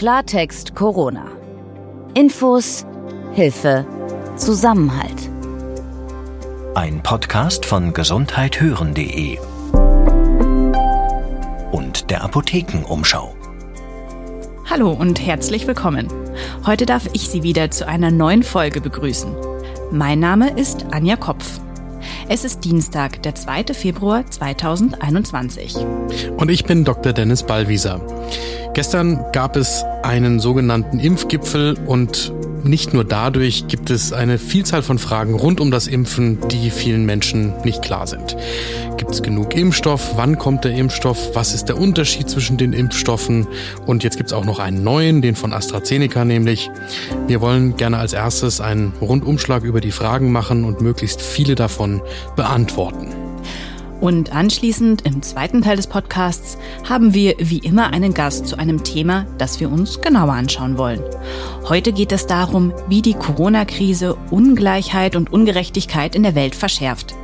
Klartext Corona. Infos, Hilfe, Zusammenhalt. Ein Podcast von gesundheithören.de und der Apothekenumschau. Hallo und herzlich willkommen. Heute darf ich Sie wieder zu einer neuen Folge begrüßen. Mein Name ist Anja Kopf. Es ist Dienstag, der 2. Februar 2021. Und ich bin Dr. Dennis Ballwieser. Gestern gab es einen sogenannten Impfgipfel und nicht nur dadurch gibt es eine Vielzahl von Fragen rund um das Impfen, die vielen Menschen nicht klar sind. Gibt es genug Impfstoff? Wann kommt der Impfstoff? Was ist der Unterschied zwischen den Impfstoffen? Und jetzt gibt es auch noch einen neuen, den von AstraZeneca nämlich. Wir wollen gerne als erstes einen Rundumschlag über die Fragen machen und möglichst viele davon beantworten. Und anschließend im zweiten Teil des Podcasts haben wir wie immer einen Gast zu einem Thema, das wir uns genauer anschauen wollen. Heute geht es darum, wie die Corona-Krise Ungleichheit und Ungerechtigkeit in der Welt verschärft.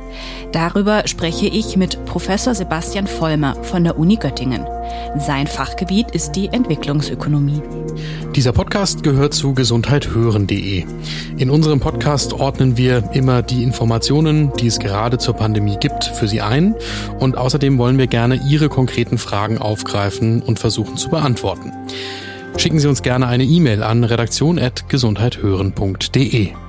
Darüber spreche ich mit Professor Sebastian Vollmer von der Uni Göttingen. Sein Fachgebiet ist die Entwicklungsökonomie. Dieser Podcast gehört zu gesundheithören.de. In unserem Podcast ordnen wir immer die Informationen, die es gerade zur Pandemie gibt, für Sie ein und außerdem wollen wir gerne Ihre konkreten Fragen aufgreifen und versuchen zu beantworten. Schicken Sie uns gerne eine E-Mail an redaktion.gesundheithören.de.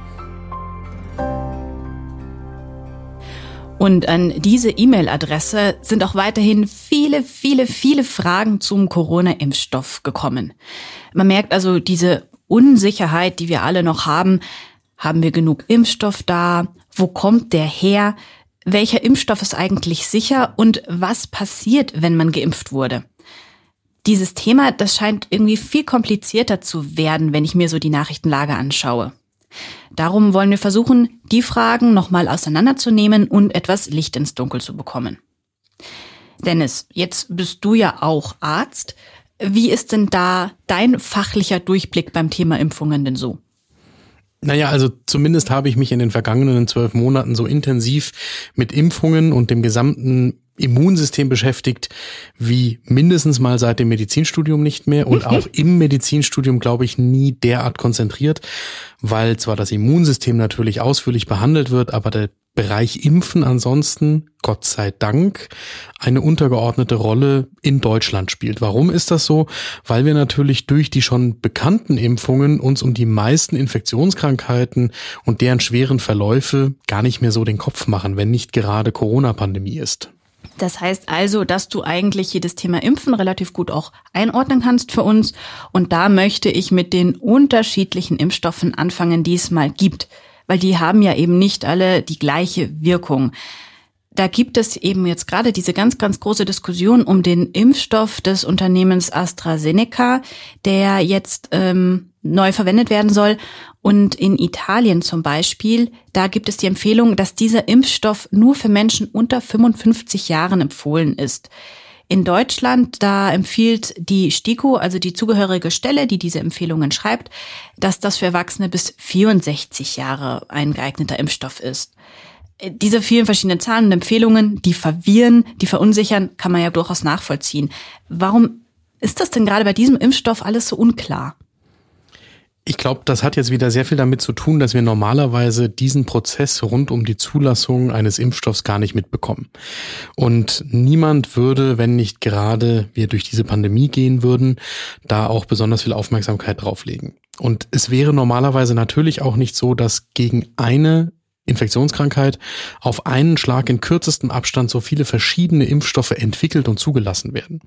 Und an diese E-Mail-Adresse sind auch weiterhin viele, viele, viele Fragen zum Corona-Impfstoff gekommen. Man merkt also diese Unsicherheit, die wir alle noch haben. Haben wir genug Impfstoff da? Wo kommt der her? Welcher Impfstoff ist eigentlich sicher? Und was passiert, wenn man geimpft wurde? Dieses Thema, das scheint irgendwie viel komplizierter zu werden, wenn ich mir so die Nachrichtenlage anschaue. Darum wollen wir versuchen, die Fragen nochmal auseinanderzunehmen und etwas Licht ins Dunkel zu bekommen. Dennis, jetzt bist du ja auch Arzt. Wie ist denn da dein fachlicher Durchblick beim Thema Impfungen denn so? Naja, also zumindest habe ich mich in den vergangenen zwölf Monaten so intensiv mit Impfungen und dem gesamten Immunsystem beschäftigt, wie mindestens mal seit dem Medizinstudium nicht mehr und auch im Medizinstudium, glaube ich, nie derart konzentriert, weil zwar das Immunsystem natürlich ausführlich behandelt wird, aber der Bereich Impfen ansonsten, Gott sei Dank, eine untergeordnete Rolle in Deutschland spielt. Warum ist das so? Weil wir natürlich durch die schon bekannten Impfungen uns um die meisten Infektionskrankheiten und deren schweren Verläufe gar nicht mehr so den Kopf machen, wenn nicht gerade Corona-Pandemie ist. Das heißt also, dass du eigentlich jedes Thema Impfen relativ gut auch einordnen kannst für uns. Und da möchte ich mit den unterschiedlichen Impfstoffen anfangen, die es mal gibt. Weil die haben ja eben nicht alle die gleiche Wirkung. Da gibt es eben jetzt gerade diese ganz, ganz große Diskussion um den Impfstoff des Unternehmens AstraZeneca, der jetzt ähm, neu verwendet werden soll. Und in Italien zum Beispiel, da gibt es die Empfehlung, dass dieser Impfstoff nur für Menschen unter 55 Jahren empfohlen ist. In Deutschland, da empfiehlt die STIKO, also die zugehörige Stelle, die diese Empfehlungen schreibt, dass das für Erwachsene bis 64 Jahre ein geeigneter Impfstoff ist. Diese vielen verschiedenen Zahlen und Empfehlungen, die verwirren, die verunsichern, kann man ja durchaus nachvollziehen. Warum ist das denn gerade bei diesem Impfstoff alles so unklar? Ich glaube, das hat jetzt wieder sehr viel damit zu tun, dass wir normalerweise diesen Prozess rund um die Zulassung eines Impfstoffs gar nicht mitbekommen. Und niemand würde, wenn nicht gerade wir durch diese Pandemie gehen würden, da auch besonders viel Aufmerksamkeit drauflegen. Und es wäre normalerweise natürlich auch nicht so, dass gegen eine Infektionskrankheit auf einen Schlag in kürzestem Abstand so viele verschiedene Impfstoffe entwickelt und zugelassen werden.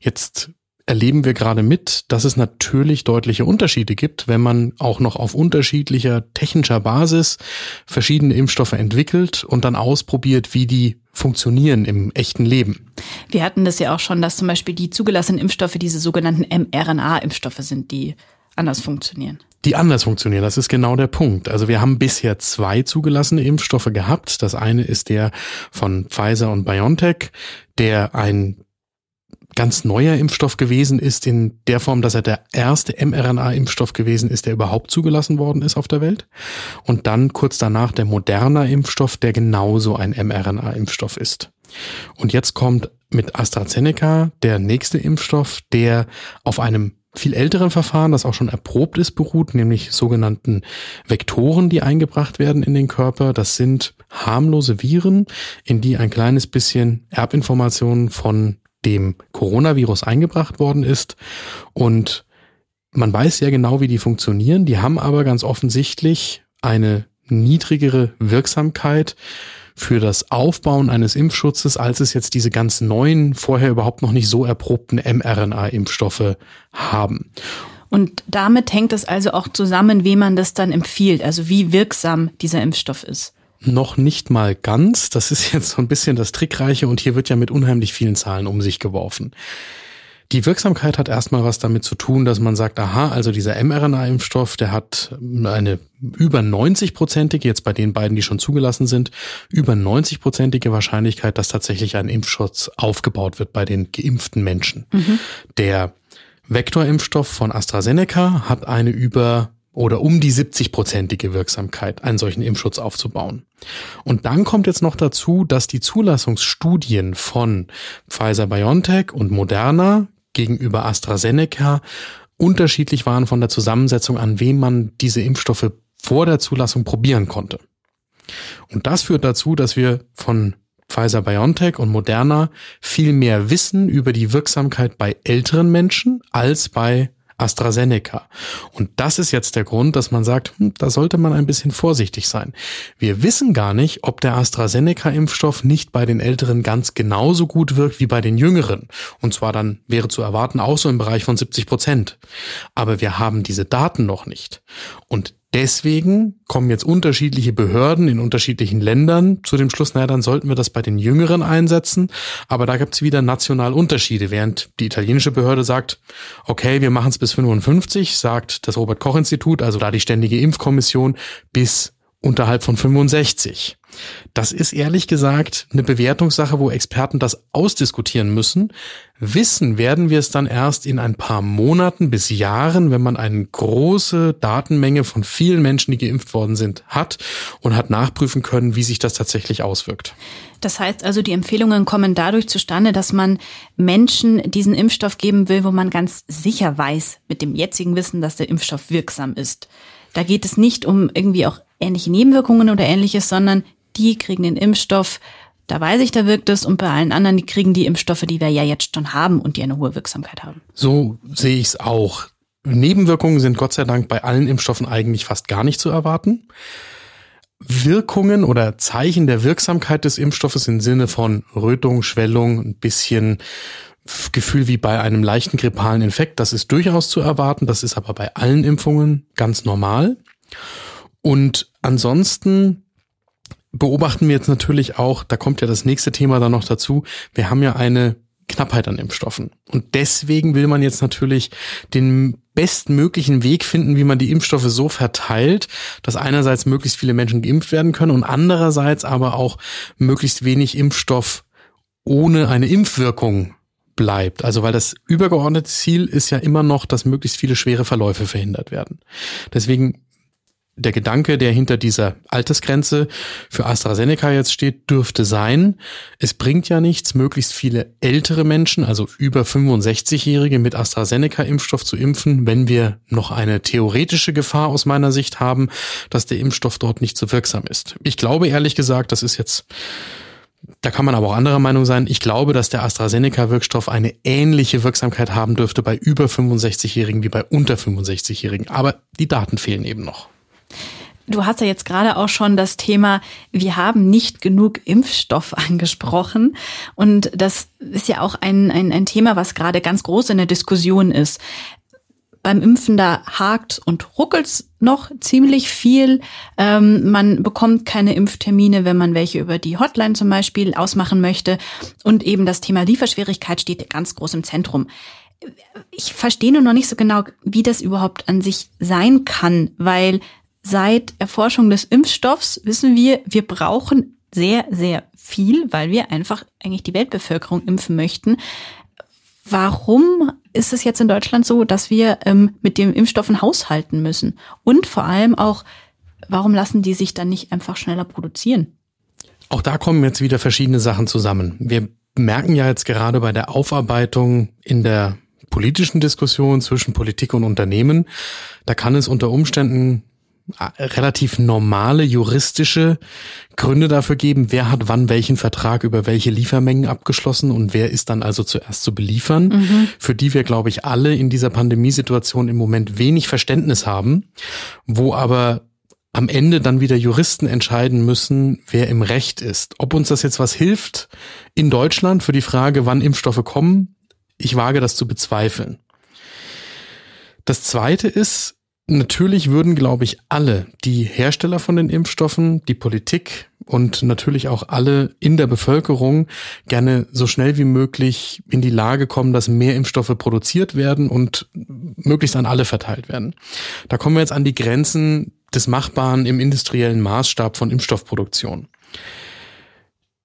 Jetzt erleben wir gerade mit, dass es natürlich deutliche Unterschiede gibt, wenn man auch noch auf unterschiedlicher technischer Basis verschiedene Impfstoffe entwickelt und dann ausprobiert, wie die funktionieren im echten Leben. Wir hatten das ja auch schon, dass zum Beispiel die zugelassenen Impfstoffe diese sogenannten mRNA-Impfstoffe sind, die anders funktionieren. Die anders funktionieren, das ist genau der Punkt. Also wir haben bisher zwei zugelassene Impfstoffe gehabt. Das eine ist der von Pfizer und BioNTech, der ein ganz neuer Impfstoff gewesen ist in der Form, dass er der erste mRNA-Impfstoff gewesen ist, der überhaupt zugelassen worden ist auf der Welt. Und dann kurz danach der Moderna-Impfstoff, der genauso ein mRNA-Impfstoff ist. Und jetzt kommt mit AstraZeneca der nächste Impfstoff, der auf einem viel älteren Verfahren, das auch schon erprobt ist, beruht, nämlich sogenannten Vektoren, die eingebracht werden in den Körper. Das sind harmlose Viren, in die ein kleines bisschen Erbinformationen von dem Coronavirus eingebracht worden ist. Und man weiß ja genau, wie die funktionieren. Die haben aber ganz offensichtlich eine niedrigere Wirksamkeit für das Aufbauen eines Impfschutzes, als es jetzt diese ganz neuen, vorher überhaupt noch nicht so erprobten mRNA-Impfstoffe haben. Und damit hängt es also auch zusammen, wie man das dann empfiehlt, also wie wirksam dieser Impfstoff ist. Noch nicht mal ganz. Das ist jetzt so ein bisschen das Trickreiche und hier wird ja mit unheimlich vielen Zahlen um sich geworfen. Die Wirksamkeit hat erstmal was damit zu tun, dass man sagt, aha, also dieser mRNA-Impfstoff, der hat eine über 90-prozentige, jetzt bei den beiden, die schon zugelassen sind, über 90-prozentige Wahrscheinlichkeit, dass tatsächlich ein Impfschutz aufgebaut wird bei den geimpften Menschen. Mhm. Der Vektorimpfstoff von AstraZeneca hat eine über oder um die 70-prozentige Wirksamkeit, einen solchen Impfschutz aufzubauen. Und dann kommt jetzt noch dazu, dass die Zulassungsstudien von Pfizer BioNTech und Moderna gegenüber AstraZeneca unterschiedlich waren von der Zusammensetzung, an wem man diese Impfstoffe vor der Zulassung probieren konnte. Und das führt dazu, dass wir von Pfizer BioNTech und Moderna viel mehr wissen über die Wirksamkeit bei älteren Menschen als bei AstraZeneca. Und das ist jetzt der Grund, dass man sagt, hm, da sollte man ein bisschen vorsichtig sein. Wir wissen gar nicht, ob der AstraZeneca-Impfstoff nicht bei den Älteren ganz genauso gut wirkt wie bei den Jüngeren. Und zwar dann wäre zu erwarten auch so im Bereich von 70 Prozent. Aber wir haben diese Daten noch nicht. Und Deswegen kommen jetzt unterschiedliche Behörden in unterschiedlichen Ländern zu dem Schluss, naja, dann sollten wir das bei den Jüngeren einsetzen. Aber da gibt es wieder national Unterschiede. Während die italienische Behörde sagt, okay, wir machen es bis 55, sagt das Robert Koch Institut, also da die ständige Impfkommission, bis unterhalb von 65. Das ist ehrlich gesagt eine Bewertungssache, wo Experten das ausdiskutieren müssen. Wissen werden wir es dann erst in ein paar Monaten bis Jahren, wenn man eine große Datenmenge von vielen Menschen, die geimpft worden sind, hat und hat nachprüfen können, wie sich das tatsächlich auswirkt. Das heißt also, die Empfehlungen kommen dadurch zustande, dass man Menschen diesen Impfstoff geben will, wo man ganz sicher weiß, mit dem jetzigen Wissen, dass der Impfstoff wirksam ist. Da geht es nicht um irgendwie auch ähnliche Nebenwirkungen oder ähnliches, sondern die kriegen den Impfstoff, da weiß ich, da wirkt es und bei allen anderen, die kriegen die Impfstoffe, die wir ja jetzt schon haben und die eine hohe Wirksamkeit haben. So sehe ich es auch. Nebenwirkungen sind Gott sei Dank bei allen Impfstoffen eigentlich fast gar nicht zu erwarten. Wirkungen oder Zeichen der Wirksamkeit des Impfstoffes im Sinne von Rötung, Schwellung, ein bisschen Gefühl wie bei einem leichten grippalen Infekt, das ist durchaus zu erwarten, das ist aber bei allen Impfungen ganz normal. Und ansonsten beobachten wir jetzt natürlich auch, da kommt ja das nächste Thema dann noch dazu, wir haben ja eine Knappheit an Impfstoffen. Und deswegen will man jetzt natürlich den bestmöglichen Weg finden, wie man die Impfstoffe so verteilt, dass einerseits möglichst viele Menschen geimpft werden können und andererseits aber auch möglichst wenig Impfstoff ohne eine Impfwirkung bleibt. Also weil das übergeordnete Ziel ist ja immer noch, dass möglichst viele schwere Verläufe verhindert werden. Deswegen der Gedanke, der hinter dieser Altersgrenze für AstraZeneca jetzt steht, dürfte sein, es bringt ja nichts, möglichst viele ältere Menschen, also über 65-Jährige mit AstraZeneca-Impfstoff zu impfen, wenn wir noch eine theoretische Gefahr aus meiner Sicht haben, dass der Impfstoff dort nicht so wirksam ist. Ich glaube ehrlich gesagt, das ist jetzt da kann man aber auch anderer Meinung sein. Ich glaube, dass der AstraZeneca-Wirkstoff eine ähnliche Wirksamkeit haben dürfte bei über 65-Jährigen wie bei unter 65-Jährigen. Aber die Daten fehlen eben noch. Du hast ja jetzt gerade auch schon das Thema, wir haben nicht genug Impfstoff angesprochen. Und das ist ja auch ein, ein, ein Thema, was gerade ganz groß in der Diskussion ist. Beim Impfen da hakt und ruckelt noch ziemlich viel. Ähm, man bekommt keine Impftermine, wenn man welche über die Hotline zum Beispiel ausmachen möchte. Und eben das Thema Lieferschwierigkeit steht ganz groß im Zentrum ich verstehe nur noch nicht so genau, wie das überhaupt an sich sein kann, weil seit Erforschung des Impfstoffs wissen wir, wir brauchen sehr, sehr viel, weil wir einfach eigentlich die Weltbevölkerung impfen möchten. Warum ist es jetzt in Deutschland so, dass wir ähm, mit dem Impfstoffen haushalten müssen? Und vor allem auch, warum lassen die sich dann nicht einfach schneller produzieren? Auch da kommen jetzt wieder verschiedene Sachen zusammen. Wir merken ja jetzt gerade bei der Aufarbeitung in der politischen Diskussion zwischen Politik und Unternehmen, da kann es unter Umständen relativ normale juristische Gründe dafür geben, wer hat wann welchen Vertrag über welche Liefermengen abgeschlossen und wer ist dann also zuerst zu beliefern, mhm. für die wir, glaube ich, alle in dieser Pandemiesituation im Moment wenig Verständnis haben, wo aber am Ende dann wieder Juristen entscheiden müssen, wer im Recht ist. Ob uns das jetzt was hilft in Deutschland für die Frage, wann Impfstoffe kommen, ich wage das zu bezweifeln. Das zweite ist, natürlich würden, glaube ich, alle, die Hersteller von den Impfstoffen, die Politik und natürlich auch alle in der Bevölkerung gerne so schnell wie möglich in die Lage kommen, dass mehr Impfstoffe produziert werden und möglichst an alle verteilt werden. Da kommen wir jetzt an die Grenzen des Machbaren im industriellen Maßstab von Impfstoffproduktion.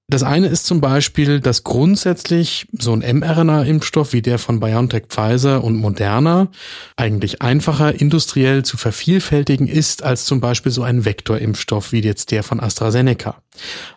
Das eine ist zum Beispiel, dass grundsätzlich so ein mRNA-Impfstoff wie der von BioNTech, Pfizer und Moderna eigentlich einfacher industriell zu vervielfältigen ist als zum Beispiel so ein Vektorimpfstoff wie jetzt der von AstraZeneca.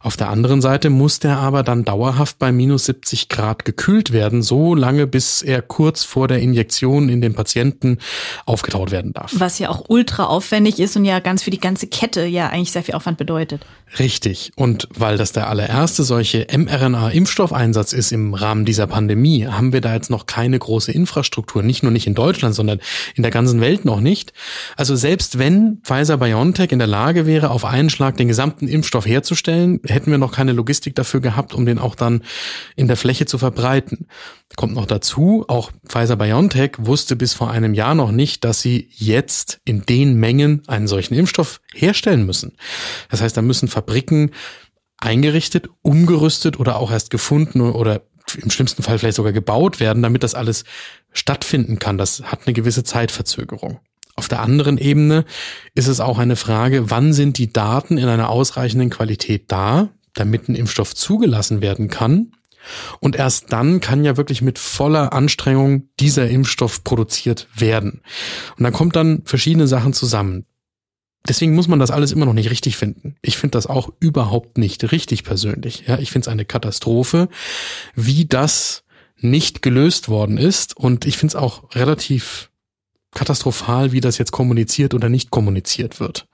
Auf der anderen Seite muss der aber dann dauerhaft bei minus 70 Grad gekühlt werden, so lange bis er kurz vor der Injektion in den Patienten aufgetaut werden darf. Was ja auch ultra aufwendig ist und ja ganz für die ganze Kette ja eigentlich sehr viel Aufwand bedeutet. Richtig. Und weil das der allererste solche mRNA-Impfstoffeinsatz ist im Rahmen dieser Pandemie, haben wir da jetzt noch keine große Infrastruktur. Nicht nur nicht in Deutschland, sondern in der ganzen Welt noch nicht. Also selbst wenn Pfizer BioNTech in der Lage wäre, auf einen Schlag den gesamten Impfstoff herzustellen, hätten wir noch keine Logistik dafür gehabt, um den auch dann in der Fläche zu verbreiten. Kommt noch dazu, auch Pfizer BioNTech wusste bis vor einem Jahr noch nicht, dass sie jetzt in den Mengen einen solchen Impfstoff herstellen müssen. Das heißt, da müssen Fabriken eingerichtet, umgerüstet oder auch erst gefunden oder im schlimmsten Fall vielleicht sogar gebaut werden, damit das alles stattfinden kann. Das hat eine gewisse Zeitverzögerung. Auf der anderen Ebene ist es auch eine Frage, wann sind die Daten in einer ausreichenden Qualität da, damit ein Impfstoff zugelassen werden kann und erst dann kann ja wirklich mit voller Anstrengung dieser Impfstoff produziert werden. Und dann kommt dann verschiedene Sachen zusammen. Deswegen muss man das alles immer noch nicht richtig finden. Ich finde das auch überhaupt nicht richtig persönlich. Ja, ich finde es eine Katastrophe, wie das nicht gelöst worden ist. Und ich finde es auch relativ katastrophal, wie das jetzt kommuniziert oder nicht kommuniziert wird.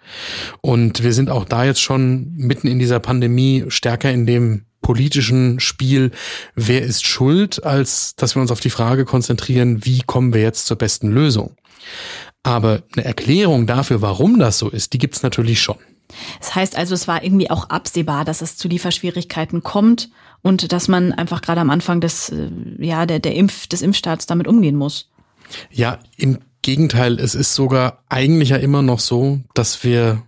Und wir sind auch da jetzt schon mitten in dieser Pandemie stärker in dem politischen Spiel, wer ist schuld, als dass wir uns auf die Frage konzentrieren, wie kommen wir jetzt zur besten Lösung. Aber eine Erklärung dafür, warum das so ist, die gibt's natürlich schon. Das heißt also, es war irgendwie auch absehbar, dass es zu Lieferschwierigkeiten kommt und dass man einfach gerade am Anfang des, äh, ja, der, der Impf, des Impfstarts damit umgehen muss. Ja, im Gegenteil, es ist sogar eigentlich ja immer noch so, dass wir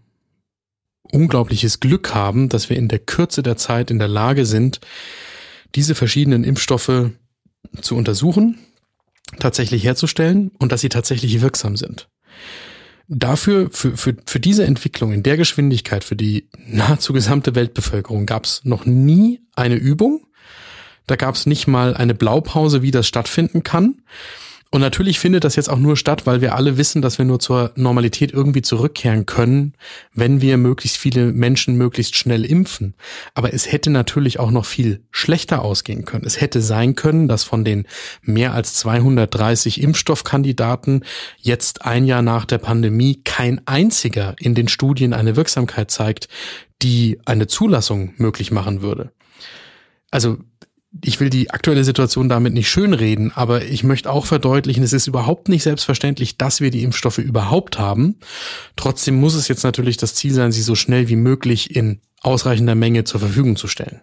unglaubliches Glück haben, dass wir in der Kürze der Zeit in der Lage sind, diese verschiedenen Impfstoffe zu untersuchen, tatsächlich herzustellen und dass sie tatsächlich wirksam sind. Dafür, für, für, für diese Entwicklung in der Geschwindigkeit für die nahezu gesamte Weltbevölkerung gab es noch nie eine Übung. Da gab es nicht mal eine Blaupause, wie das stattfinden kann. Und natürlich findet das jetzt auch nur statt, weil wir alle wissen, dass wir nur zur Normalität irgendwie zurückkehren können, wenn wir möglichst viele Menschen möglichst schnell impfen. Aber es hätte natürlich auch noch viel schlechter ausgehen können. Es hätte sein können, dass von den mehr als 230 Impfstoffkandidaten jetzt ein Jahr nach der Pandemie kein einziger in den Studien eine Wirksamkeit zeigt, die eine Zulassung möglich machen würde. Also ich will die aktuelle Situation damit nicht schönreden, aber ich möchte auch verdeutlichen, es ist überhaupt nicht selbstverständlich, dass wir die Impfstoffe überhaupt haben. Trotzdem muss es jetzt natürlich das Ziel sein, sie so schnell wie möglich in ausreichender Menge zur Verfügung zu stellen.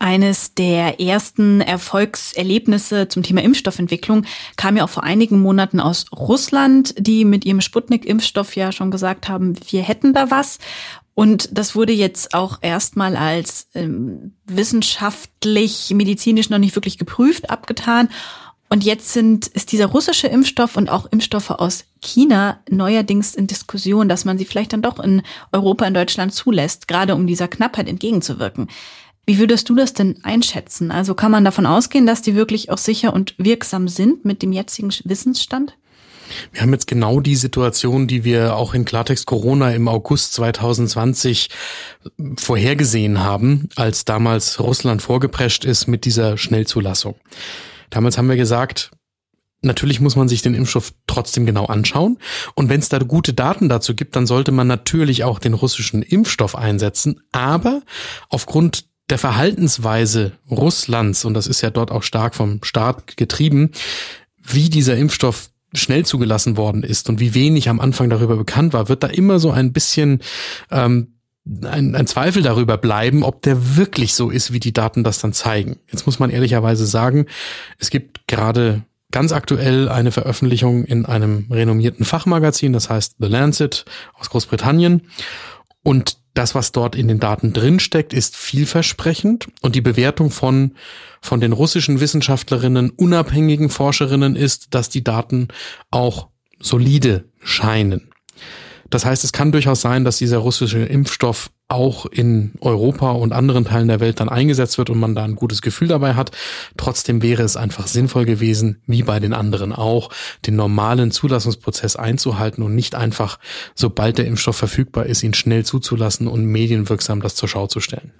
Eines der ersten Erfolgserlebnisse zum Thema Impfstoffentwicklung kam ja auch vor einigen Monaten aus Russland, die mit ihrem Sputnik-Impfstoff ja schon gesagt haben, wir hätten da was. Und das wurde jetzt auch erstmal als ähm, wissenschaftlich, medizinisch noch nicht wirklich geprüft abgetan. Und jetzt sind, ist dieser russische Impfstoff und auch Impfstoffe aus China neuerdings in Diskussion, dass man sie vielleicht dann doch in Europa, in Deutschland zulässt, gerade um dieser Knappheit entgegenzuwirken. Wie würdest du das denn einschätzen? Also kann man davon ausgehen, dass die wirklich auch sicher und wirksam sind mit dem jetzigen Wissensstand? Wir haben jetzt genau die Situation, die wir auch in Klartext Corona im August 2020 vorhergesehen haben, als damals Russland vorgeprescht ist mit dieser Schnellzulassung. Damals haben wir gesagt, Natürlich muss man sich den Impfstoff trotzdem genau anschauen. Und wenn es da gute Daten dazu gibt, dann sollte man natürlich auch den russischen Impfstoff einsetzen. Aber aufgrund der Verhaltensweise Russlands, und das ist ja dort auch stark vom Staat getrieben, wie dieser Impfstoff schnell zugelassen worden ist und wie wenig am Anfang darüber bekannt war, wird da immer so ein bisschen ähm, ein, ein Zweifel darüber bleiben, ob der wirklich so ist, wie die Daten das dann zeigen. Jetzt muss man ehrlicherweise sagen, es gibt gerade ganz aktuell eine Veröffentlichung in einem renommierten Fachmagazin, das heißt The Lancet aus Großbritannien. Und das, was dort in den Daten drinsteckt, ist vielversprechend und die Bewertung von, von den russischen Wissenschaftlerinnen, unabhängigen Forscherinnen ist, dass die Daten auch solide scheinen. Das heißt, es kann durchaus sein, dass dieser russische Impfstoff auch in Europa und anderen Teilen der Welt dann eingesetzt wird und man da ein gutes Gefühl dabei hat. Trotzdem wäre es einfach sinnvoll gewesen, wie bei den anderen auch, den normalen Zulassungsprozess einzuhalten und nicht einfach, sobald der Impfstoff verfügbar ist, ihn schnell zuzulassen und medienwirksam das zur Schau zu stellen.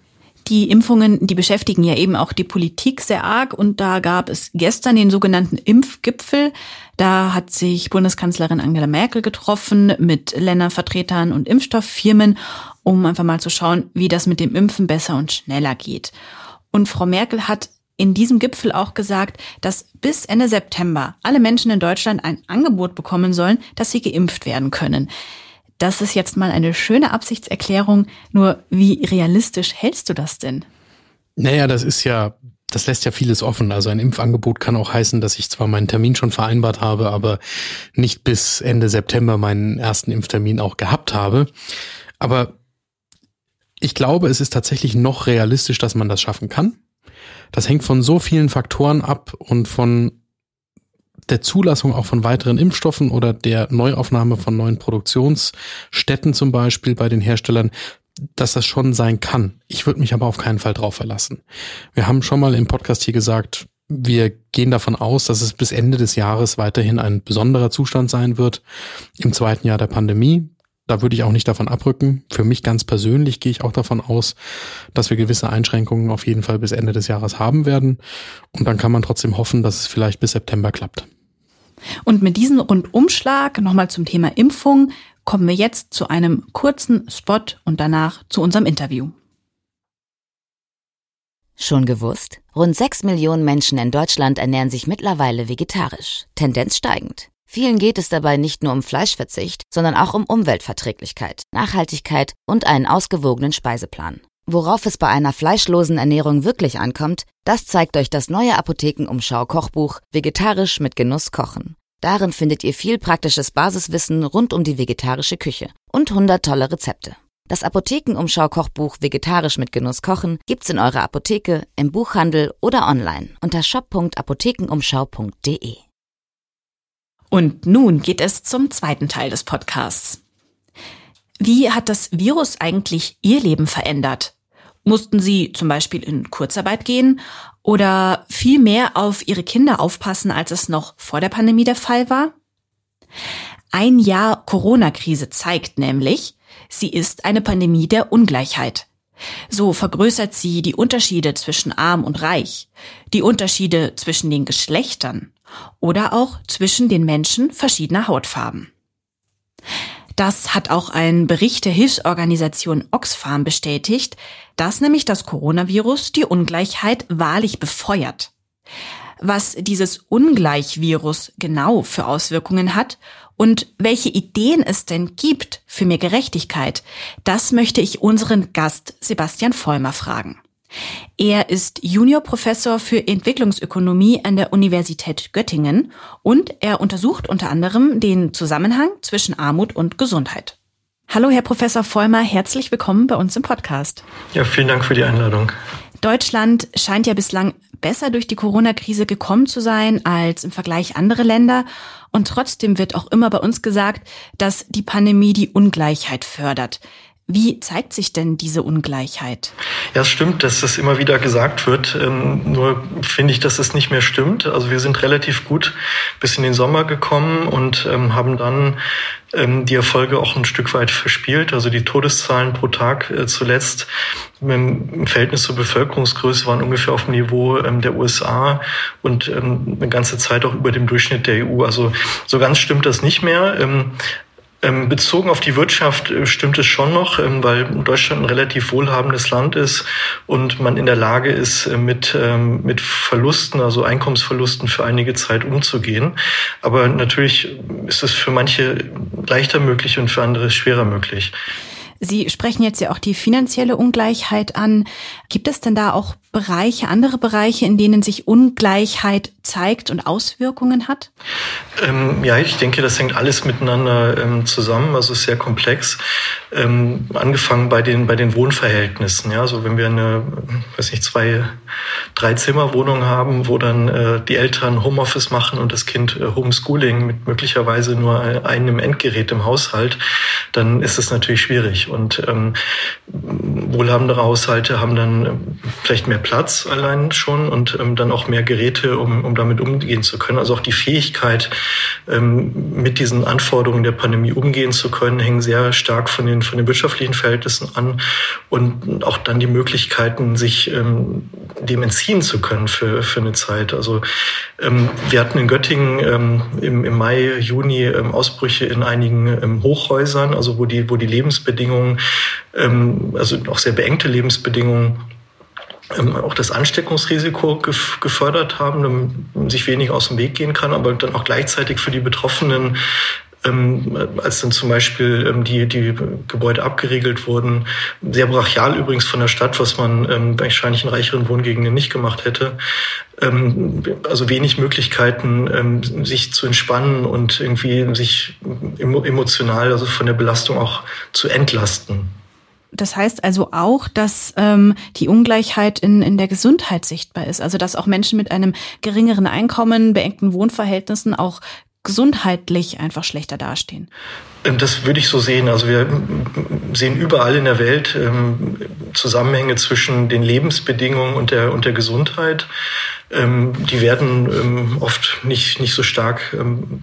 Die Impfungen, die beschäftigen ja eben auch die Politik sehr arg und da gab es gestern den sogenannten Impfgipfel. Da hat sich Bundeskanzlerin Angela Merkel getroffen mit Ländervertretern und Impfstofffirmen, um einfach mal zu schauen, wie das mit dem Impfen besser und schneller geht. Und Frau Merkel hat in diesem Gipfel auch gesagt, dass bis Ende September alle Menschen in Deutschland ein Angebot bekommen sollen, dass sie geimpft werden können. Das ist jetzt mal eine schöne Absichtserklärung. Nur wie realistisch hältst du das denn? Naja, das ist ja, das lässt ja vieles offen. Also ein Impfangebot kann auch heißen, dass ich zwar meinen Termin schon vereinbart habe, aber nicht bis Ende September meinen ersten Impftermin auch gehabt habe. Aber ich glaube, es ist tatsächlich noch realistisch, dass man das schaffen kann. Das hängt von so vielen Faktoren ab und von der Zulassung auch von weiteren Impfstoffen oder der Neuaufnahme von neuen Produktionsstätten zum Beispiel bei den Herstellern, dass das schon sein kann. Ich würde mich aber auf keinen Fall drauf verlassen. Wir haben schon mal im Podcast hier gesagt, wir gehen davon aus, dass es bis Ende des Jahres weiterhin ein besonderer Zustand sein wird im zweiten Jahr der Pandemie. Da würde ich auch nicht davon abrücken. Für mich ganz persönlich gehe ich auch davon aus, dass wir gewisse Einschränkungen auf jeden Fall bis Ende des Jahres haben werden. Und dann kann man trotzdem hoffen, dass es vielleicht bis September klappt. Und mit diesem Rundumschlag nochmal zum Thema Impfung kommen wir jetzt zu einem kurzen Spot und danach zu unserem Interview. Schon gewusst? Rund sechs Millionen Menschen in Deutschland ernähren sich mittlerweile vegetarisch, Tendenz steigend. Vielen geht es dabei nicht nur um Fleischverzicht, sondern auch um Umweltverträglichkeit, Nachhaltigkeit und einen ausgewogenen Speiseplan. Worauf es bei einer fleischlosen Ernährung wirklich ankommt, das zeigt euch das neue Apothekenumschau-Kochbuch Vegetarisch mit Genuss kochen. Darin findet ihr viel praktisches Basiswissen rund um die vegetarische Küche und 100 tolle Rezepte. Das Apothekenumschau-Kochbuch Vegetarisch mit Genuss kochen gibt's in eurer Apotheke, im Buchhandel oder online unter shop.apothekenumschau.de. Und nun geht es zum zweiten Teil des Podcasts. Wie hat das Virus eigentlich Ihr Leben verändert? Mussten sie zum Beispiel in Kurzarbeit gehen oder viel mehr auf ihre Kinder aufpassen, als es noch vor der Pandemie der Fall war? Ein Jahr Corona-Krise zeigt nämlich, sie ist eine Pandemie der Ungleichheit. So vergrößert sie die Unterschiede zwischen arm und reich, die Unterschiede zwischen den Geschlechtern oder auch zwischen den Menschen verschiedener Hautfarben. Das hat auch ein Bericht der Hilfsorganisation Oxfam bestätigt, dass nämlich das Coronavirus die Ungleichheit wahrlich befeuert. Was dieses Ungleichvirus genau für Auswirkungen hat und welche Ideen es denn gibt für mehr Gerechtigkeit, das möchte ich unseren Gast Sebastian Vollmer fragen. Er ist Juniorprofessor für Entwicklungsökonomie an der Universität Göttingen und er untersucht unter anderem den Zusammenhang zwischen Armut und Gesundheit. Hallo, Herr Professor Vollmer, herzlich willkommen bei uns im Podcast. Ja, vielen Dank für die Einladung. Deutschland scheint ja bislang besser durch die Corona-Krise gekommen zu sein als im Vergleich andere Länder. Und trotzdem wird auch immer bei uns gesagt, dass die Pandemie die Ungleichheit fördert. Wie zeigt sich denn diese Ungleichheit? Ja, es stimmt, dass das immer wieder gesagt wird. Ähm, nur finde ich, dass es nicht mehr stimmt. Also wir sind relativ gut bis in den Sommer gekommen und ähm, haben dann ähm, die Erfolge auch ein Stück weit verspielt. Also die Todeszahlen pro Tag äh, zuletzt im Verhältnis zur Bevölkerungsgröße waren ungefähr auf dem Niveau der USA und eine ganze Zeit auch über dem Durchschnitt der EU. Also so ganz stimmt das nicht mehr. Ähm, bezogen auf die Wirtschaft äh, stimmt es schon noch, ähm, weil Deutschland ein relativ wohlhabendes Land ist und man in der Lage ist, äh, mit, ähm, mit Verlusten, also Einkommensverlusten für einige Zeit umzugehen. Aber natürlich ist es für manche leichter möglich und für andere schwerer möglich. Sie sprechen jetzt ja auch die finanzielle Ungleichheit an. Gibt es denn da auch Bereiche, andere Bereiche, in denen sich Ungleichheit zeigt und Auswirkungen hat? Ähm, ja, ich denke, das hängt alles miteinander ähm, zusammen. Also ist sehr komplex. Ähm, angefangen bei den bei den Wohnverhältnissen. Ja, also wenn wir eine, weiß nicht, zwei, drei Zimmerwohnung haben, wo dann äh, die Eltern Homeoffice machen und das Kind äh, Homeschooling mit möglicherweise nur einem Endgerät im Haushalt, dann ist es natürlich schwierig. Und ähm, wohlhabendere Haushalte haben dann äh, vielleicht mehr Platz allein schon und ähm, dann auch mehr Geräte, um, um damit umgehen zu können. Also auch die Fähigkeit, ähm, mit diesen Anforderungen der Pandemie umgehen zu können, hängen sehr stark von den, von den wirtschaftlichen Verhältnissen an und auch dann die Möglichkeiten, sich ähm, dem entziehen zu können für, für eine Zeit. Also ähm, wir hatten in Göttingen ähm, im, im Mai, Juni ähm, Ausbrüche in einigen ähm, Hochhäusern, also wo die, wo die Lebensbedingungen, ähm, also auch sehr beengte Lebensbedingungen, auch das Ansteckungsrisiko gefördert haben, damit sich wenig aus dem Weg gehen kann, aber dann auch gleichzeitig für die Betroffenen ähm, als dann zum Beispiel ähm, die, die Gebäude abgeriegelt wurden, sehr brachial übrigens von der Stadt, was man ähm, wahrscheinlich in reicheren Wohngegenden nicht gemacht hätte. Ähm, also wenig Möglichkeiten, ähm, sich zu entspannen und irgendwie sich emotional, also von der Belastung auch zu entlasten. Das heißt also auch, dass ähm, die Ungleichheit in, in der Gesundheit sichtbar ist. Also dass auch Menschen mit einem geringeren Einkommen, beengten Wohnverhältnissen auch gesundheitlich einfach schlechter dastehen. Ähm, das würde ich so sehen. Also wir sehen überall in der Welt ähm, Zusammenhänge zwischen den Lebensbedingungen und der, und der Gesundheit. Ähm, die werden oft nicht, nicht so stark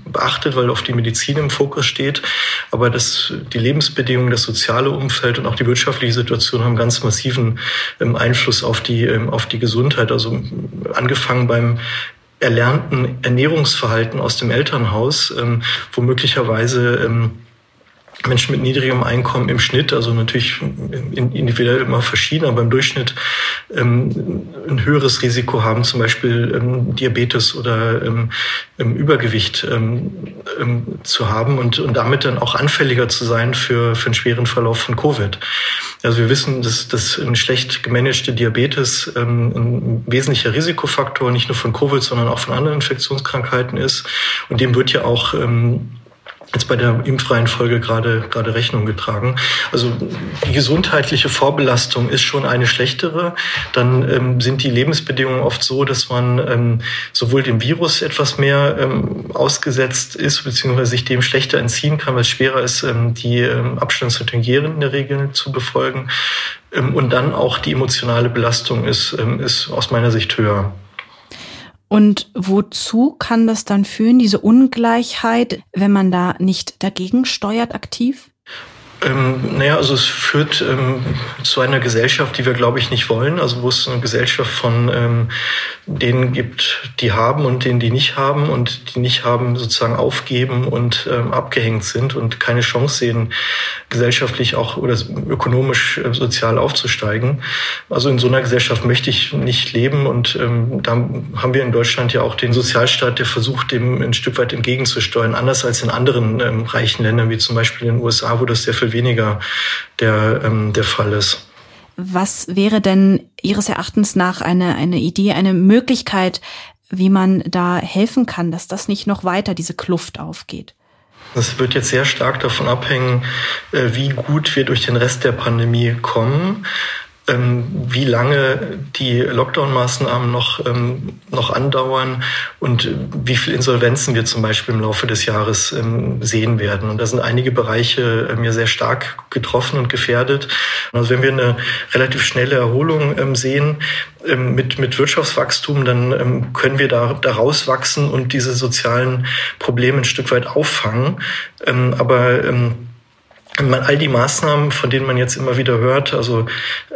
beachtet, weil oft die Medizin im Fokus steht. Aber das, die Lebensbedingungen, das soziale Umfeld und auch die wirtschaftliche Situation haben ganz massiven Einfluss auf die, auf die Gesundheit. Also angefangen beim erlernten Ernährungsverhalten aus dem Elternhaus, ähm, wo möglicherweise ähm, Menschen mit niedrigem Einkommen im Schnitt, also natürlich individuell immer verschieden, aber im Durchschnitt ähm, ein höheres Risiko haben, zum Beispiel ähm, Diabetes oder ähm, Übergewicht ähm, ähm, zu haben und, und damit dann auch anfälliger zu sein für, für einen schweren Verlauf von Covid. Also wir wissen, dass, dass ein schlecht gemanagte Diabetes ähm, ein wesentlicher Risikofaktor nicht nur von Covid, sondern auch von anderen Infektionskrankheiten ist. Und dem wird ja auch ähm, jetzt bei der impfreien Folge gerade gerade Rechnung getragen. Also die gesundheitliche Vorbelastung ist schon eine schlechtere. Dann ähm, sind die Lebensbedingungen oft so, dass man ähm, sowohl dem Virus etwas mehr ähm, ausgesetzt ist, beziehungsweise sich dem schlechter entziehen kann, weil es schwerer ist, ähm, die ähm, in der Regel zu befolgen. Ähm, und dann auch die emotionale Belastung ist, ähm, ist aus meiner Sicht höher. Und wozu kann das dann führen, diese Ungleichheit, wenn man da nicht dagegen steuert aktiv? Ähm, naja, also es führt ähm, zu einer Gesellschaft, die wir, glaube ich, nicht wollen. Also wo es eine Gesellschaft von ähm, denen gibt, die haben und denen, die nicht haben und die nicht haben, sozusagen aufgeben und ähm, abgehängt sind und keine Chance sehen, gesellschaftlich auch oder ökonomisch, äh, sozial aufzusteigen. Also in so einer Gesellschaft möchte ich nicht leben und ähm, da haben wir in Deutschland ja auch den Sozialstaat, der versucht, dem ein Stück weit entgegenzusteuern, anders als in anderen ähm, reichen Ländern, wie zum Beispiel in den USA, wo das sehr viel weniger der, ähm, der Fall ist. Was wäre denn Ihres Erachtens nach eine, eine Idee, eine Möglichkeit, wie man da helfen kann, dass das nicht noch weiter diese Kluft aufgeht? Das wird jetzt sehr stark davon abhängen, äh, wie gut wir durch den Rest der Pandemie kommen. Ähm, wie lange die Lockdown-Maßnahmen noch, ähm, noch andauern und wie viel Insolvenzen wir zum Beispiel im Laufe des Jahres ähm, sehen werden. Und da sind einige Bereiche ähm, ja sehr stark getroffen und gefährdet. Also wenn wir eine relativ schnelle Erholung sehen mit, mit Wirtschaftswachstum, dann können wir da, da rauswachsen und diese sozialen Probleme ein Stück weit auffangen. Aber all die Maßnahmen, von denen man jetzt immer wieder hört, also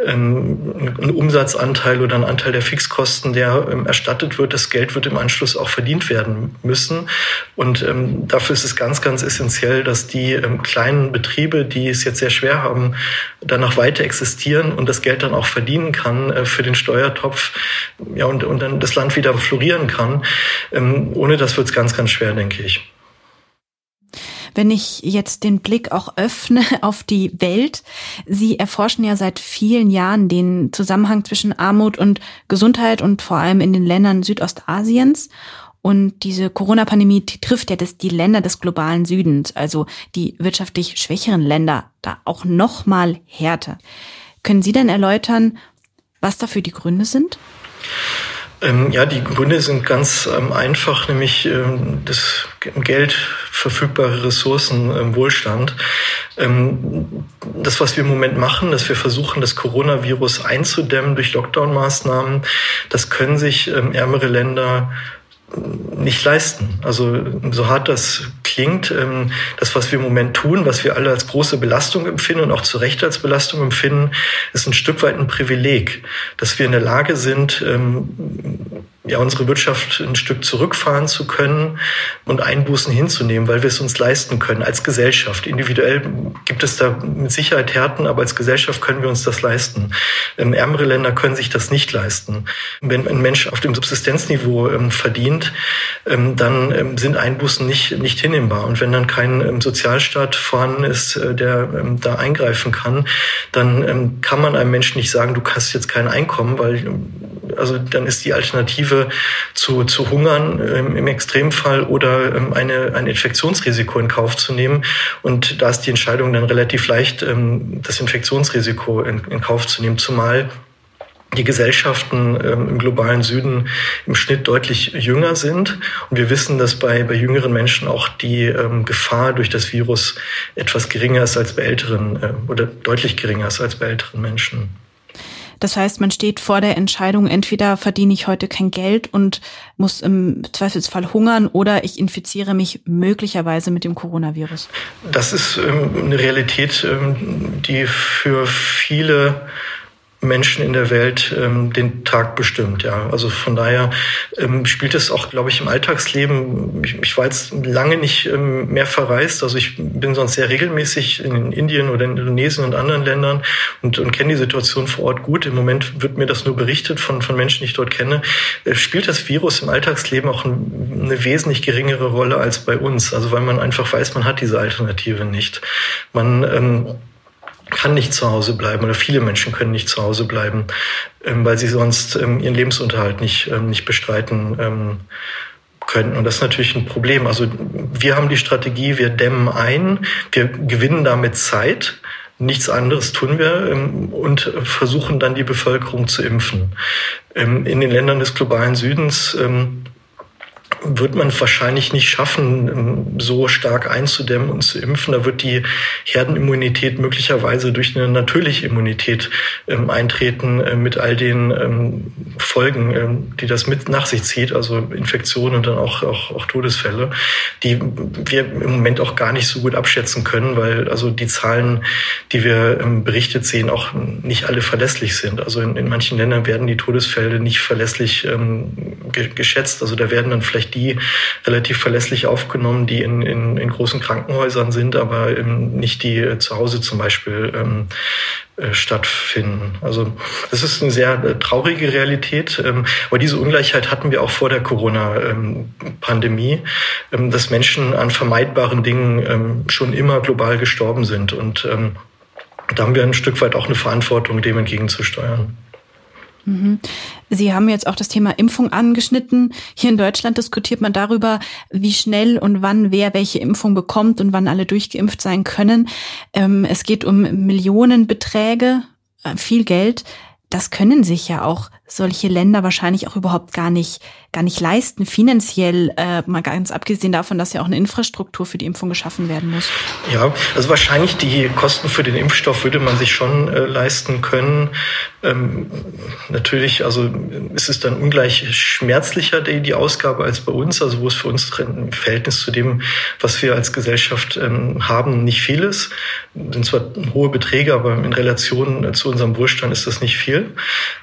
ähm, ein Umsatzanteil oder ein Anteil der Fixkosten, der ähm, erstattet wird, das Geld wird im Anschluss auch verdient werden müssen. Und ähm, dafür ist es ganz, ganz essentiell, dass die ähm, kleinen Betriebe, die es jetzt sehr schwer haben, danach weiter existieren und das Geld dann auch verdienen kann äh, für den Steuertopf, ja, und, und dann das Land wieder florieren kann. Ähm, ohne das wird es ganz, ganz schwer, denke ich wenn ich jetzt den Blick auch öffne auf die Welt, Sie erforschen ja seit vielen Jahren den Zusammenhang zwischen Armut und Gesundheit und vor allem in den Ländern Südostasiens. Und diese Corona-Pandemie trifft ja das, die Länder des globalen Südens, also die wirtschaftlich schwächeren Länder, da auch noch mal härter. Können Sie denn erläutern, was dafür die Gründe sind? Ähm, ja, die Gründe sind ganz ähm, einfach, nämlich ähm, das Geld, verfügbare Ressourcen, ähm, Wohlstand. Ähm, das, was wir im Moment machen, dass wir versuchen, das Coronavirus einzudämmen durch Lockdown-Maßnahmen, das können sich ähm, ärmere Länder nicht leisten. Also so hart das klingt, ähm, das, was wir im Moment tun, was wir alle als große Belastung empfinden und auch zu Recht als Belastung empfinden, ist ein Stück weit ein Privileg, dass wir in der Lage sind, ähm, ja, unsere Wirtschaft ein Stück zurückfahren zu können und Einbußen hinzunehmen, weil wir es uns leisten können als Gesellschaft. Individuell gibt es da mit Sicherheit Härten, aber als Gesellschaft können wir uns das leisten. Ähm, ärmere Länder können sich das nicht leisten. Wenn ein Mensch auf dem Subsistenzniveau ähm, verdient, ähm, dann ähm, sind Einbußen nicht, nicht hinnehmbar. Und wenn dann kein ähm, Sozialstaat vorhanden ist, äh, der ähm, da eingreifen kann, dann kann man einem Menschen nicht sagen, du hast jetzt kein Einkommen, weil also dann ist die Alternative zu, zu hungern ähm, im Extremfall oder ähm, eine, ein Infektionsrisiko in Kauf zu nehmen. Und da ist die Entscheidung dann relativ leicht, ähm, das Infektionsrisiko in, in Kauf zu nehmen, zumal die Gesellschaften ähm, im globalen Süden im Schnitt deutlich jünger sind. Und wir wissen, dass bei, bei jüngeren Menschen auch die ähm, Gefahr durch das Virus etwas geringer ist als bei älteren äh, oder deutlich geringer ist als bei älteren Menschen. Das heißt, man steht vor der Entscheidung, entweder verdiene ich heute kein Geld und muss im Zweifelsfall hungern oder ich infiziere mich möglicherweise mit dem Coronavirus. Das ist ähm, eine Realität, ähm, die für viele Menschen in der Welt ähm, den Tag bestimmt. Ja, also von daher ähm, spielt es auch, glaube ich, im Alltagsleben. Ich, ich war jetzt lange nicht ähm, mehr verreist. Also ich bin sonst sehr regelmäßig in Indien oder in Indonesien und anderen Ländern und, und kenne die Situation vor Ort gut. Im Moment wird mir das nur berichtet von von Menschen, die ich dort kenne. Äh, spielt das Virus im Alltagsleben auch ein, eine wesentlich geringere Rolle als bei uns. Also weil man einfach weiß, man hat diese Alternative nicht. Man ähm, kann nicht zu Hause bleiben oder viele Menschen können nicht zu Hause bleiben, ähm, weil sie sonst ähm, ihren Lebensunterhalt nicht, ähm, nicht bestreiten ähm, können. Und das ist natürlich ein Problem. Also wir haben die Strategie, wir dämmen ein, wir gewinnen damit Zeit. Nichts anderes tun wir ähm, und versuchen dann die Bevölkerung zu impfen. Ähm, in den Ländern des globalen Südens wird man wahrscheinlich nicht schaffen, ähm, so stark einzudämmen und zu impfen. Da wird die Herdenimmunität möglicherweise durch eine natürliche Immunität ähm, eintreten äh, mit all den ähm, Folgen, ähm, die das mit nach sich zieht, also Infektionen und dann auch, auch, auch Todesfälle, die wir im Moment auch gar nicht so gut abschätzen können, weil also die Zahlen, die wir ähm, berichtet sehen, auch nicht alle verlässlich sind. Also in, in manchen Ländern werden die Todesfälle nicht verlässlich ähm, ge geschätzt. Also da werden dann vielleicht die relativ verlässlich aufgenommen, die in, in, in großen Krankenhäusern sind, aber ähm, nicht die äh, zu Hause zum Beispiel ähm, äh, stattfinden. Also das ist eine sehr äh, traurige Realität. Ähm, aber diese Ungleichheit hatten wir auch vor der Corona-Pandemie, ähm, dass Menschen an vermeidbaren Dingen schon immer global gestorben sind. Und da haben wir ein Stück weit auch eine Verantwortung, dem entgegenzusteuern. Mhm. Sie haben jetzt auch das Thema Impfung angeschnitten. Hier in Deutschland diskutiert man darüber, wie schnell und wann wer welche Impfung bekommt und wann alle durchgeimpft sein können. Ähm, es geht um Millionenbeträge äh, viel Geld. Das können sich ja auch solche Länder wahrscheinlich auch überhaupt gar nicht, gar nicht leisten, finanziell, äh, mal ganz abgesehen davon, dass ja auch eine Infrastruktur für die Impfung geschaffen werden muss. Ja, also wahrscheinlich die Kosten für den Impfstoff würde man sich schon äh, leisten können. Ähm, natürlich, also ist es dann ungleich schmerzlicher, die, die Ausgabe als bei uns, also wo es für uns im Verhältnis zu dem, was wir als Gesellschaft ähm, haben, nicht viel ist. Das sind zwar hohe Beträge, aber in Relation äh, zu unserem Wohlstand ist das nicht viel.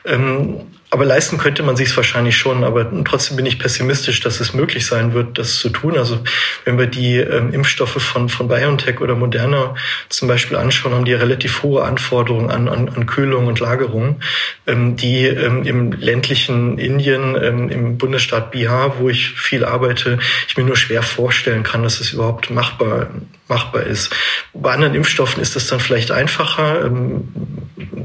Ähm, aber leisten könnte man sich es wahrscheinlich schon, aber trotzdem bin ich pessimistisch, dass es möglich sein wird, das zu tun. Also wenn wir die ähm, Impfstoffe von, von BioNTech oder Moderna zum Beispiel anschauen, haben die relativ hohe Anforderungen an, an, an Kühlung und Lagerung, ähm, die ähm, im ländlichen Indien, ähm, im Bundesstaat Bihar, wo ich viel arbeite, ich mir nur schwer vorstellen kann, dass es überhaupt machbar, machbar ist. Bei anderen Impfstoffen ist es dann vielleicht einfacher. Ähm,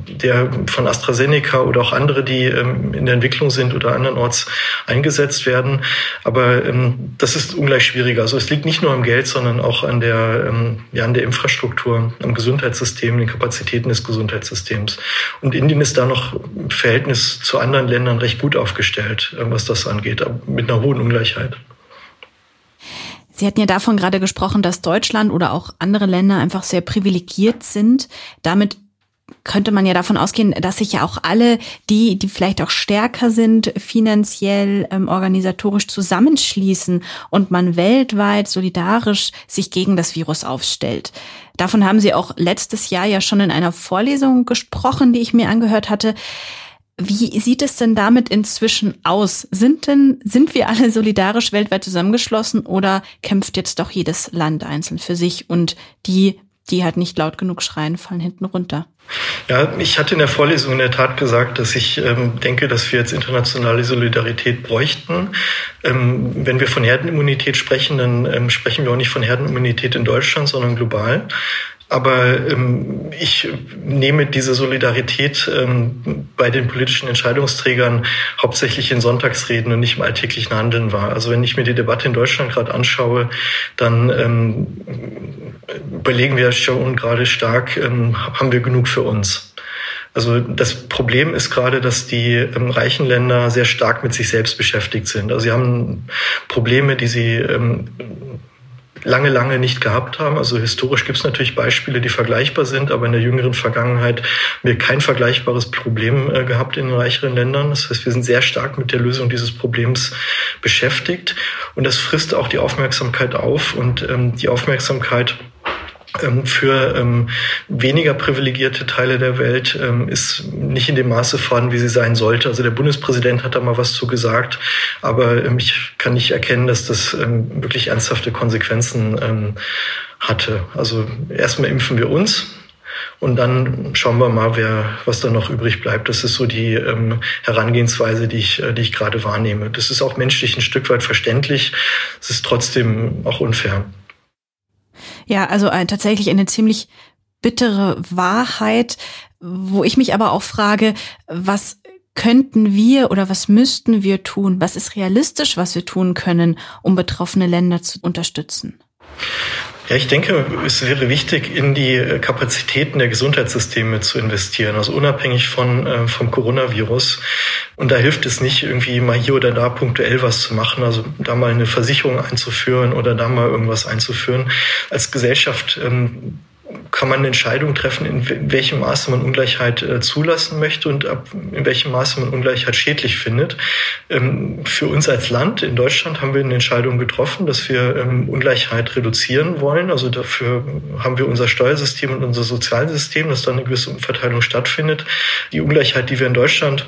der von AstraZeneca oder auch andere, die in der Entwicklung sind oder andernorts eingesetzt werden. Aber ähm, das ist ungleich schwieriger. Also es liegt nicht nur am Geld, sondern auch an der, ähm, ja, an der Infrastruktur, am Gesundheitssystem, den Kapazitäten des Gesundheitssystems. Und Indien ist da noch im Verhältnis zu anderen Ländern recht gut aufgestellt, äh, was das angeht, mit einer hohen Ungleichheit. Sie hatten ja davon gerade gesprochen, dass Deutschland oder auch andere Länder einfach sehr privilegiert sind. Damit könnte man ja davon ausgehen, dass sich ja auch alle, die, die vielleicht auch stärker sind, finanziell, ähm, organisatorisch zusammenschließen und man weltweit solidarisch sich gegen das Virus aufstellt. Davon haben Sie auch letztes Jahr ja schon in einer Vorlesung gesprochen, die ich mir angehört hatte. Wie sieht es denn damit inzwischen aus? Sind denn, sind wir alle solidarisch weltweit zusammengeschlossen oder kämpft jetzt doch jedes Land einzeln für sich und die die halt nicht laut genug schreien, fallen hinten runter. Ja, ich hatte in der Vorlesung in der Tat gesagt, dass ich ähm, denke, dass wir jetzt internationale Solidarität bräuchten. Ähm, wenn wir von Herdenimmunität sprechen, dann ähm, sprechen wir auch nicht von Herdenimmunität in Deutschland, sondern global. Aber ähm, ich nehme diese Solidarität ähm, bei den politischen Entscheidungsträgern hauptsächlich in Sonntagsreden und nicht im alltäglichen Handeln wahr. Also wenn ich mir die Debatte in Deutschland gerade anschaue, dann ähm, überlegen wir schon gerade stark, ähm, haben wir genug für uns? Also das Problem ist gerade, dass die ähm, reichen Länder sehr stark mit sich selbst beschäftigt sind. Also sie haben Probleme, die sie ähm, lange, lange nicht gehabt haben. Also historisch gibt es natürlich Beispiele, die vergleichbar sind, aber in der jüngeren Vergangenheit haben wir kein vergleichbares Problem äh, gehabt in den reicheren Ländern. Das heißt, wir sind sehr stark mit der Lösung dieses Problems beschäftigt und das frisst auch die Aufmerksamkeit auf und ähm, die Aufmerksamkeit für ähm, weniger privilegierte Teile der Welt ähm, ist nicht in dem Maße vorhanden, wie sie sein sollte. Also der Bundespräsident hat da mal was zu gesagt, aber ähm, ich kann nicht erkennen, dass das ähm, wirklich ernsthafte Konsequenzen ähm, hatte. Also erstmal impfen wir uns. Und dann schauen wir mal, wer, was da noch übrig bleibt. Das ist so die ähm, Herangehensweise, die ich, äh, die ich gerade wahrnehme. Das ist auch menschlich ein Stück weit verständlich. Es ist trotzdem auch unfair. Ja, also ein, tatsächlich eine ziemlich bittere Wahrheit, wo ich mich aber auch frage, was könnten wir oder was müssten wir tun? Was ist realistisch, was wir tun können, um betroffene Länder zu unterstützen? Ja, ich denke, es wäre wichtig, in die Kapazitäten der Gesundheitssysteme zu investieren, also unabhängig von, äh, vom Coronavirus. Und da hilft es nicht, irgendwie mal hier oder da punktuell was zu machen, also da mal eine Versicherung einzuführen oder da mal irgendwas einzuführen. Als Gesellschaft ähm, kann man eine Entscheidung treffen, in welchem Maße man Ungleichheit äh, zulassen möchte und ab, in welchem Maße man Ungleichheit schädlich findet. Ähm, für uns als Land in Deutschland haben wir eine Entscheidung getroffen, dass wir ähm, Ungleichheit reduzieren wollen. Also dafür haben wir unser Steuersystem und unser Sozialsystem, dass da eine gewisse Umverteilung stattfindet. Die Ungleichheit, die wir in Deutschland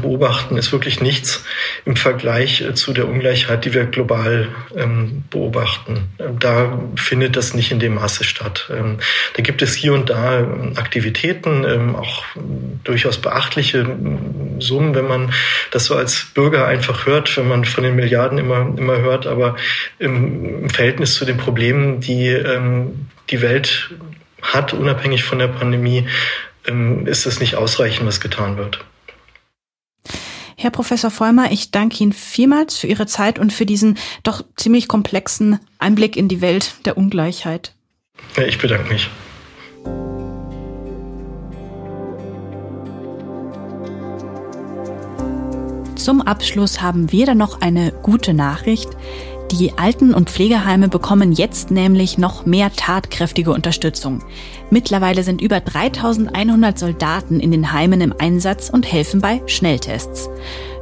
beobachten, ist wirklich nichts im Vergleich äh, zu der Ungleichheit, die wir global ähm, beobachten. Ähm, da findet das nicht in dem Maße statt. Ähm, da gibt es hier und da ähm, Aktivitäten, ähm, auch durchaus beachtliche ähm, Summen, wenn man das so als Bürger einfach hört, wenn man von den Milliarden immer, immer hört, aber im, im Verhältnis zu den Problemen, die die Welt hat, unabhängig von der Pandemie, ist es nicht ausreichend, was getan wird. Herr Professor Vollmer, ich danke Ihnen vielmals für Ihre Zeit und für diesen doch ziemlich komplexen Einblick in die Welt der Ungleichheit. Ich bedanke mich. Zum Abschluss haben wir dann noch eine gute Nachricht. Die Alten- und Pflegeheime bekommen jetzt nämlich noch mehr tatkräftige Unterstützung. Mittlerweile sind über 3100 Soldaten in den Heimen im Einsatz und helfen bei Schnelltests.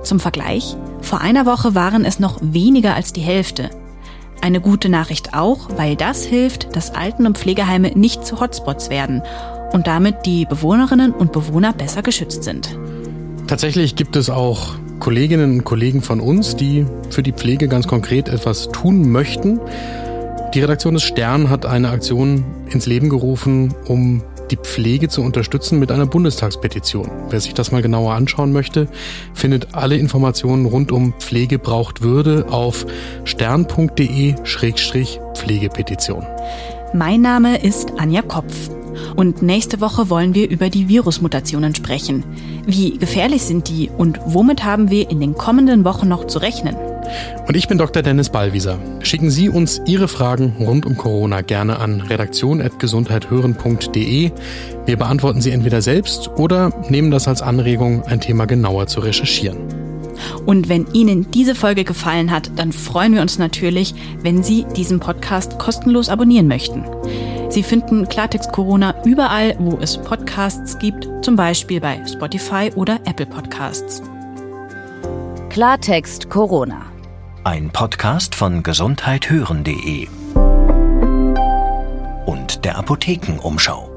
Zum Vergleich, vor einer Woche waren es noch weniger als die Hälfte. Eine gute Nachricht auch, weil das hilft, dass Alten- und Pflegeheime nicht zu Hotspots werden und damit die Bewohnerinnen und Bewohner besser geschützt sind. Tatsächlich gibt es auch Kolleginnen und Kollegen von uns, die für die Pflege ganz konkret etwas tun möchten. Die Redaktion des Stern hat eine Aktion ins Leben gerufen, um die Pflege zu unterstützen mit einer Bundestagspetition. Wer sich das mal genauer anschauen möchte, findet alle Informationen rund um Pflege braucht Würde auf stern.de-pflegepetition. Mein Name ist Anja Kopf. Und nächste Woche wollen wir über die Virusmutationen sprechen. Wie gefährlich sind die und womit haben wir in den kommenden Wochen noch zu rechnen? Und ich bin Dr. Dennis Ballwieser. Schicken Sie uns Ihre Fragen rund um Corona gerne an redaktion.gesundheithören.de. Wir beantworten sie entweder selbst oder nehmen das als Anregung, ein Thema genauer zu recherchieren. Und wenn Ihnen diese Folge gefallen hat, dann freuen wir uns natürlich, wenn Sie diesen Podcast kostenlos abonnieren möchten. Sie finden Klartext Corona überall, wo es Podcasts gibt, zum Beispiel bei Spotify oder Apple Podcasts. Klartext Corona. Ein Podcast von gesundheithören.de und der Apothekenumschau.